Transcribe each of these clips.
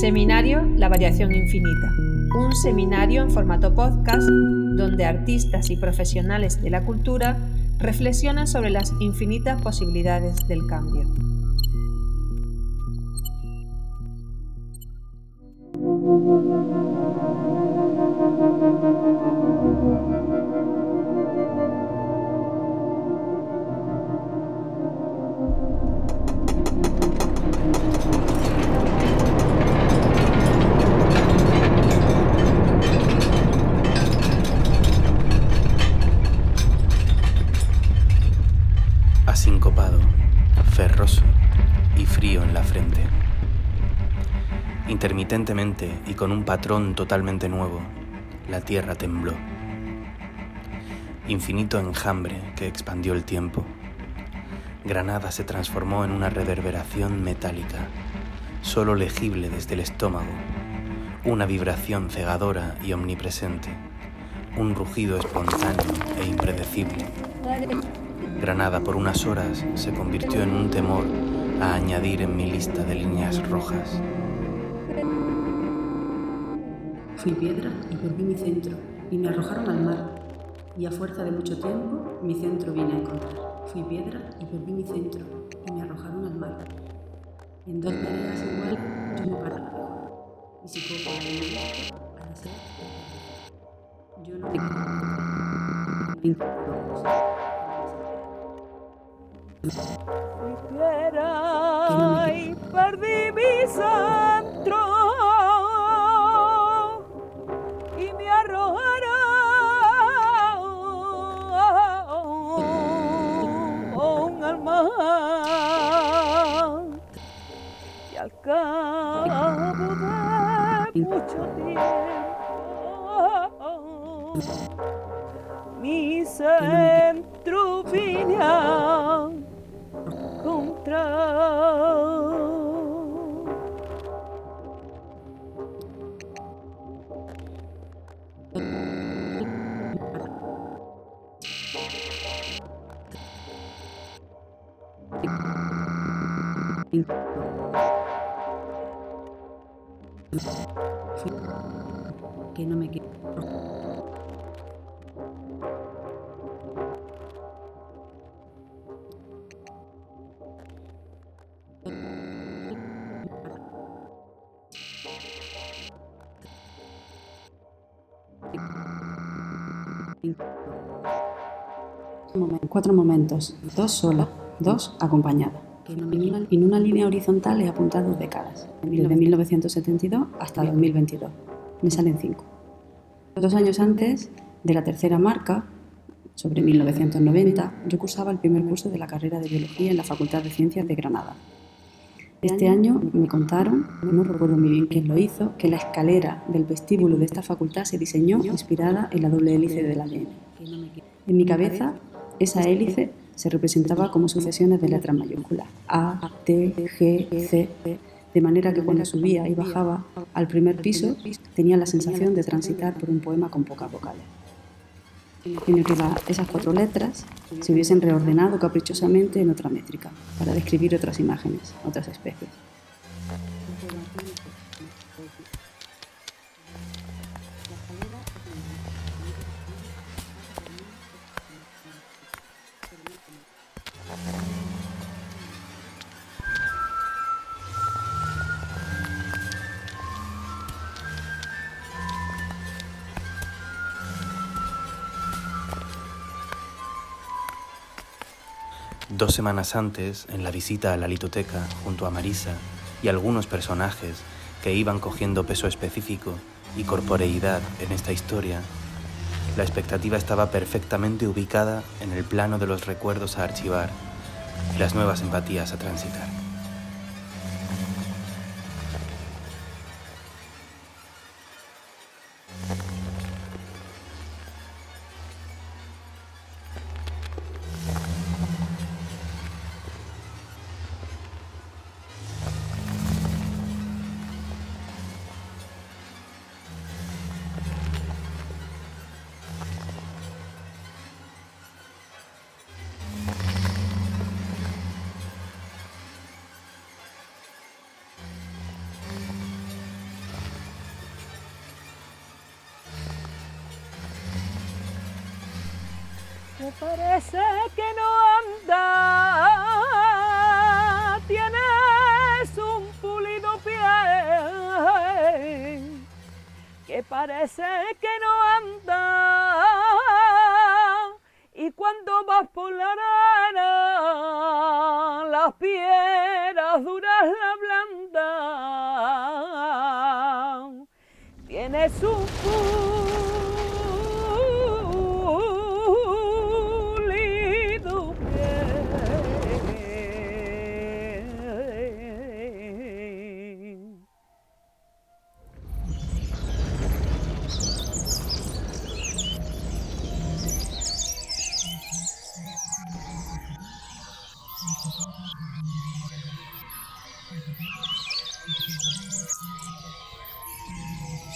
Seminario La Variación Infinita, un seminario en formato podcast donde artistas y profesionales de la cultura reflexionan sobre las infinitas posibilidades del cambio. Intermitentemente y con un patrón totalmente nuevo, la tierra tembló. Infinito enjambre que expandió el tiempo. Granada se transformó en una reverberación metálica, solo legible desde el estómago, una vibración cegadora y omnipresente, un rugido espontáneo e impredecible. Granada por unas horas se convirtió en un temor a añadir en mi lista de líneas rojas. Fui piedra y perdí mi centro, y me arrojaron al mar. Y a fuerza de mucho tiempo, mi centro vine a encontrar. Fui piedra y perdí mi centro, y me arrojaron al mar. En dos tareas igual, yo me paro Y si puedo a la sed, yo no tengo. Fui y al cabo de mucho tiempo mi centro Que no me. Cuatro momentos, dos sola, dos acompañada. En una línea horizontal he apuntado décadas, desde 1972 hasta 2022. Me salen cinco. Dos años antes de la tercera marca, sobre 1990, yo cursaba el primer curso de la carrera de Biología en la Facultad de Ciencias de Granada. Este año me contaron, no recuerdo muy bien quién lo hizo, que la escalera del vestíbulo de esta facultad se diseñó inspirada en la doble hélice del ADN. En mi cabeza, esa hélice se representaba como sucesiones de letras mayúsculas, A, T, G, C, de manera que cuando subía y bajaba al primer piso tenía la sensación de transitar por un poema con pocas vocales. En el que esas cuatro letras se hubiesen reordenado caprichosamente en otra métrica, para describir otras imágenes, otras especies. Dos semanas antes, en la visita a la litoteca, junto a Marisa y algunos personajes que iban cogiendo peso específico y corporeidad en esta historia, la expectativa estaba perfectamente ubicada en el plano de los recuerdos a archivar y las nuevas empatías a transitar. Que parece que no anda. Tienes un pulido pie que parece que no anda. Y cuando vas por la arena, las piedras duras la blanda. Tienes un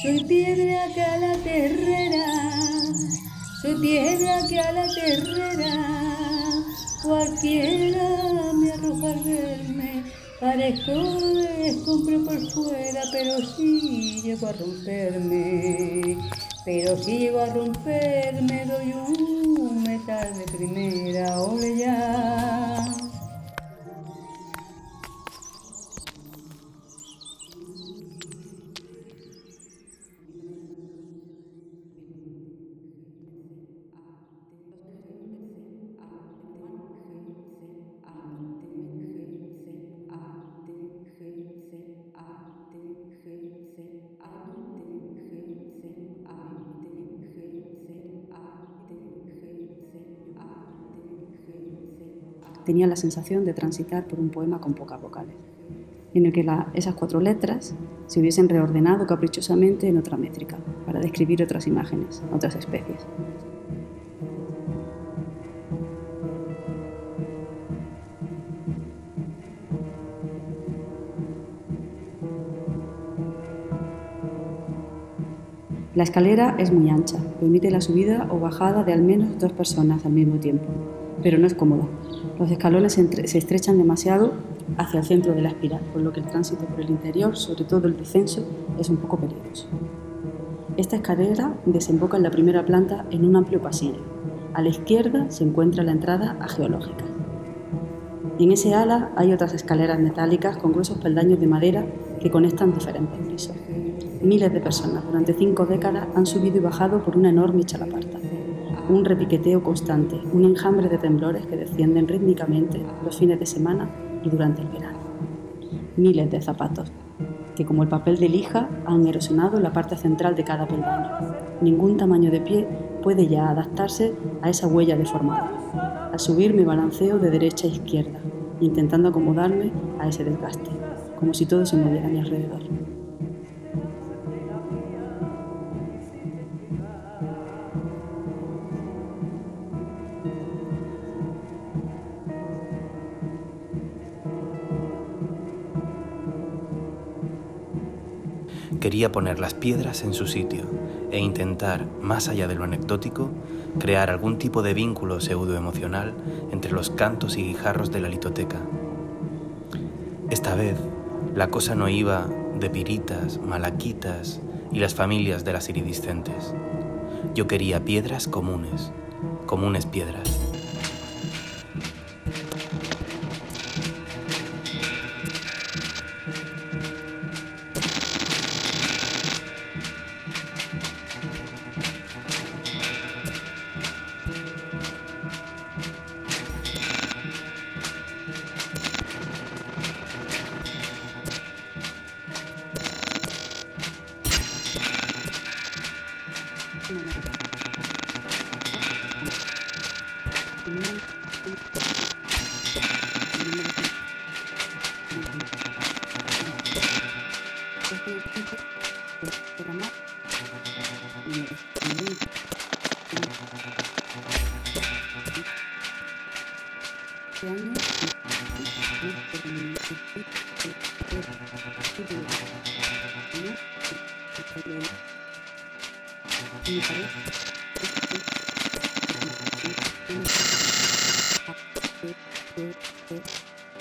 Soy piedra que a la terrera, soy piedra que a la terrera, cualquiera me arroja al verme, parezco de escombro por fuera, pero sí llego a romperme, pero si llego a romperme doy un metal de primera, ole ya. Tenía la sensación de transitar por un poema con pocas vocales, en el que esas cuatro letras se hubiesen reordenado caprichosamente en otra métrica, para describir otras imágenes, otras especies. La escalera es muy ancha, permite la subida o bajada de al menos dos personas al mismo tiempo, pero no es cómoda. Los escalones se, estrechan demasiado hacia el centro de la espiral, por lo que el tránsito por el interior, sobre todo el descenso, es un poco peligroso. Esta escalera desemboca en la primera planta en un amplio pasillo. A la izquierda se encuentra la entrada a geológica. En ese ala hay otras escaleras metálicas con gruesos peldaños de madera que conectan diferentes pisos. Miles de personas durante cinco décadas han subido y bajado por una enorme chalaparta. Un repiqueteo constante, un enjambre de temblores que descienden rítmicamente los fines de semana y durante el verano. Miles de zapatos, que como el papel de lija han erosionado la parte central de cada peldaño. Ningún tamaño de pie puede ya adaptarse a esa huella deformada. Al subir me balanceo de derecha a izquierda, intentando acomodarme a ese desgaste, como si todo se moviera a mi alrededor. Quería poner las piedras en su sitio e intentar, más allá de lo anecdótico, crear algún tipo de vínculo pseudoemocional entre los cantos y guijarros de la litoteca. Esta vez, la cosa no iba de piritas, malaquitas y las familias de las iridiscentes. Yo quería piedras comunes, comunes piedras.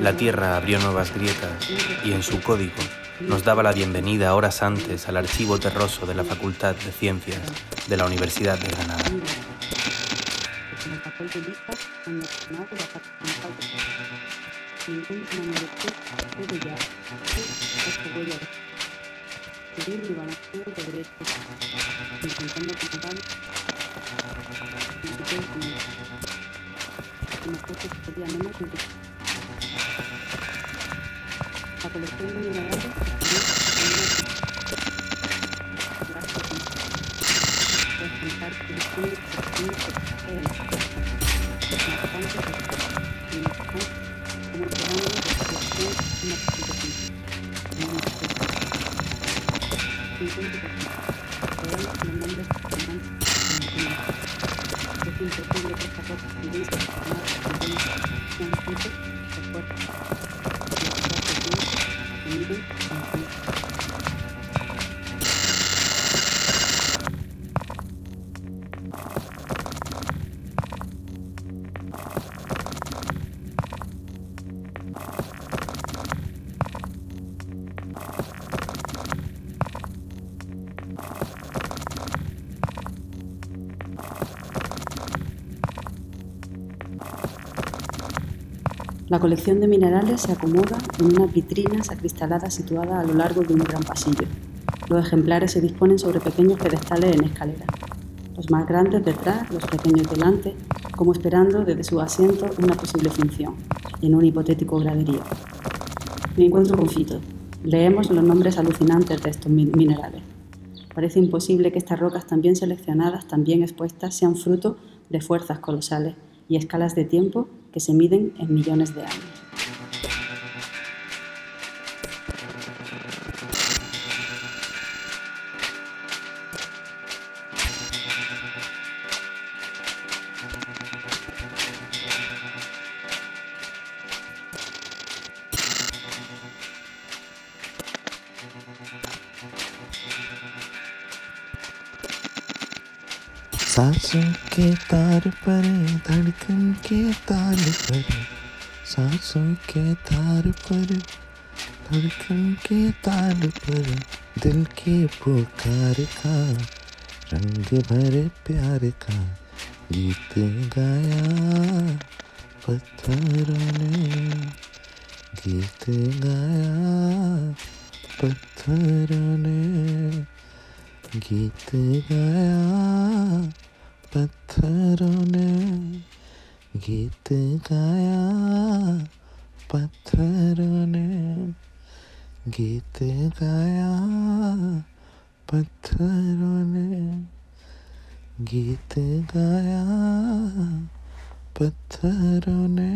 La Tierra abrió nuevas grietas y en su código nos daba la bienvenida horas antes al archivo terroso de la Facultad de Ciencias de la Universidad de Granada. Autodidaktas hanya kenal dapat mental Mungkin menurutku itu tidak itu populer Jadi di mana itu berbeda Mungkin tanda tentang Itu semua seperti Aku nosotros seríamos la colección de minerales La colección de minerales se acomoda en unas vitrinas acristaladas situadas a lo largo de un gran pasillo. Los ejemplares se disponen sobre pequeños pedestales en escalera. Los más grandes detrás, los pequeños delante, como esperando desde su asiento una posible función, en un hipotético graderío. Me encuentro con Fito. Leemos los nombres alucinantes de estos minerales. Parece imposible que estas rocas tan bien seleccionadas, tan bien expuestas, sean fruto de fuerzas colosales y escalas de tiempo que se miden en millones de años. सांसों के तार पर, धड़कन के तार पर, सांसों के तार पर, धड़कन के तार पर, दिल के पुकार का, रंग भरे प्यार का, गीत गाया पत्थरों ने, गीत गाया पत्थरों ने। गीत गाया, पत्थरों ने गीत गाया, पत्थरों ने गीत गाया, पत्थरों ने गीत गाया, पत्थरों ने